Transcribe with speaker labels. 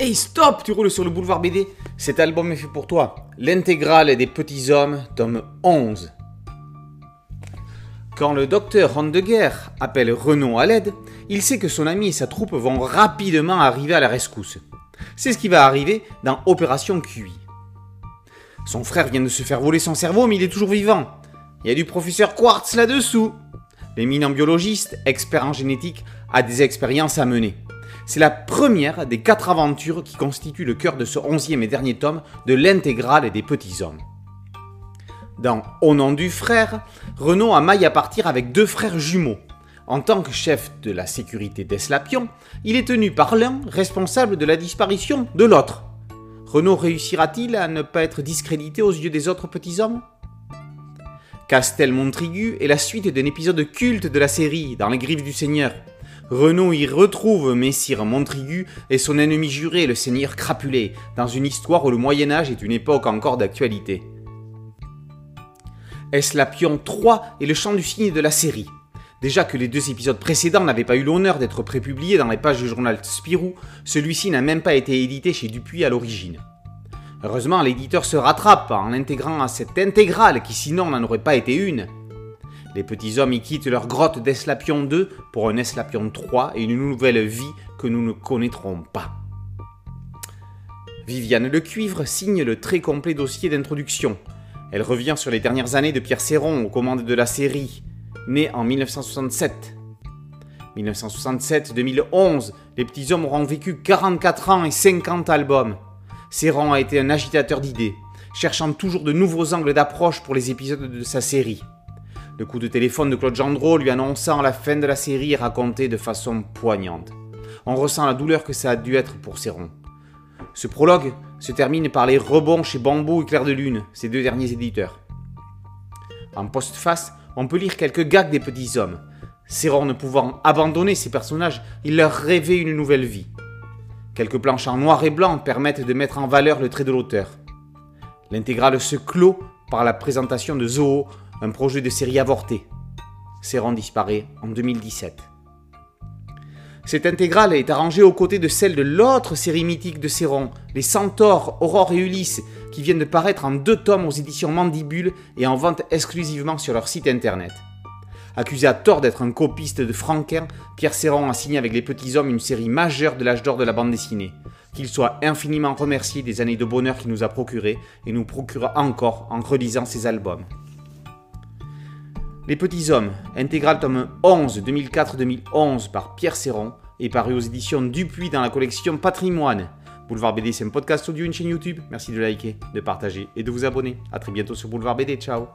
Speaker 1: Hey stop, tu roules sur le boulevard BD Cet album est fait pour toi. L'intégrale des petits hommes, tome 11. Quand le docteur Guerre appelle Renaud à l'aide, il sait que son ami et sa troupe vont rapidement arriver à la rescousse. C'est ce qui va arriver dans Opération QI. Son frère vient de se faire voler son cerveau, mais il est toujours vivant. Il y a du professeur Quartz là-dessous. L'éminent biologiste, expert en génétique, a des expériences à mener. C'est la première des quatre aventures qui constituent le cœur de ce onzième et dernier tome de l'intégrale des petits hommes. Dans Au nom du frère, Renaud a maille à partir avec deux frères jumeaux. En tant que chef de la sécurité d'Eslapion, il est tenu par l'un responsable de la disparition de l'autre. Renaud réussira-t-il à ne pas être discrédité aux yeux des autres petits hommes? Castel Montrigu est la suite d'un épisode culte de la série, Dans les griffes du Seigneur. Renaud y retrouve Messire Montrigu et son ennemi juré, le Seigneur Crapulé, dans une histoire où le Moyen Âge est une époque encore d'actualité. Eslapion 3 est le chant du signe de la série? Déjà que les deux épisodes précédents n'avaient pas eu l'honneur d'être prépubliés dans les pages du journal Spirou, celui-ci n'a même pas été édité chez Dupuis à l'origine. Heureusement, l'éditeur se rattrape en l'intégrant à cette intégrale qui sinon n'en aurait pas été une. Les petits hommes y quittent leur grotte d'Eslapion 2 pour un Eslapion 3 et une nouvelle vie que nous ne connaîtrons pas. Viviane Le Cuivre signe le très complet dossier d'introduction. Elle revient sur les dernières années de Pierre Serron aux commandes de la série, née en 1967. 1967-2011, les petits hommes auront vécu 44 ans et 50 albums. Serron a été un agitateur d'idées, cherchant toujours de nouveaux angles d'approche pour les épisodes de sa série. Le coup de téléphone de Claude Gendreau lui annonçant la fin de la série est raconté de façon poignante. On ressent la douleur que ça a dû être pour Céron. Ce prologue se termine par les rebonds chez Bambou et Clair de Lune, ces deux derniers éditeurs. En postface, on peut lire quelques gags des petits hommes. Céron ne pouvant abandonner ses personnages, il leur rêvait une nouvelle vie. Quelques planches en noir et blanc permettent de mettre en valeur le trait de l'auteur. L'intégrale se clôt par la présentation de Zoo, un projet de série avorté. Céron disparaît en 2017. Cette intégrale est arrangée aux côtés de celle de l'autre série mythique de Céron, les Centaures, Aurore et Ulysse, qui viennent de paraître en deux tomes aux éditions Mandibule et en vente exclusivement sur leur site internet. Accusé à tort d'être un copiste de Franquin, Pierre Céron a signé avec Les Petits Hommes une série majeure de l'âge d'or de la bande dessinée. Qu'il soit infiniment remercié des années de bonheur qu'il nous a procurées et nous procurera encore en relisant ses albums. Les Petits Hommes, intégral tome 11 2004-2011 par Pierre Serron, est paru aux éditions Dupuis dans la collection Patrimoine. Boulevard BD, c'est un podcast audio, une chaîne YouTube. Merci de liker, de partager et de vous abonner. A très bientôt sur Boulevard BD. Ciao